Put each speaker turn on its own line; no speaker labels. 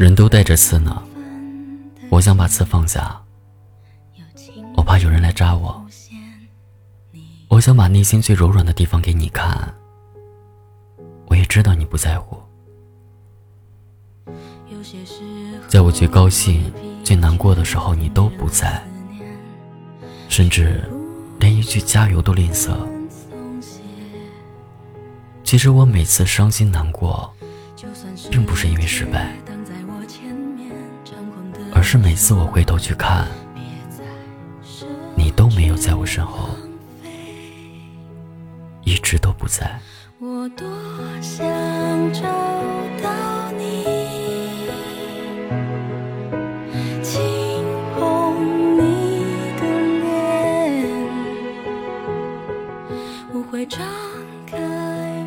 人都带着刺呢，我想把刺放下，我怕有人来扎我。我想把内心最柔软的地方给你看，我也知道你不在乎。在我最高兴、最难过的时候，你都不在，甚至连一句加油都吝啬。其实我每次伤心难过，并不是因为失败，而是每次我回头去看，你都没有在我身后。一直都不在。
我会张开。